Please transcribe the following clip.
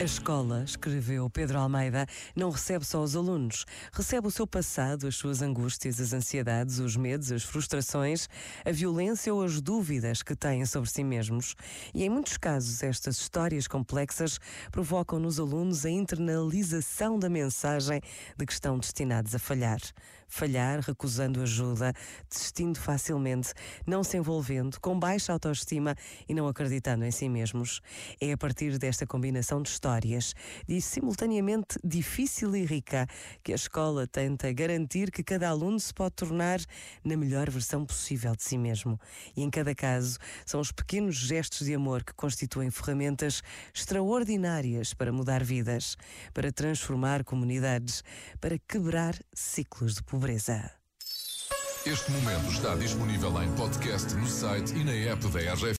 A escola, escreveu Pedro Almeida, não recebe só os alunos, recebe o seu passado, as suas angústias, as ansiedades, os medos, as frustrações, a violência ou as dúvidas que têm sobre si mesmos. E em muitos casos, estas histórias complexas provocam nos alunos a internalização da mensagem de que estão destinados a falhar. Falhar recusando ajuda, desistindo facilmente, não se envolvendo, com baixa autoestima e não acreditando em si mesmos. É a partir desta combinação de histórias histórias e simultaneamente difícil e rica que a escola tenta garantir que cada aluno se pode tornar na melhor versão possível de si mesmo. E em cada caso, são os pequenos gestos de amor que constituem ferramentas extraordinárias para mudar vidas, para transformar comunidades, para quebrar ciclos de pobreza. Este momento está disponível em podcast no site e na app da RGF.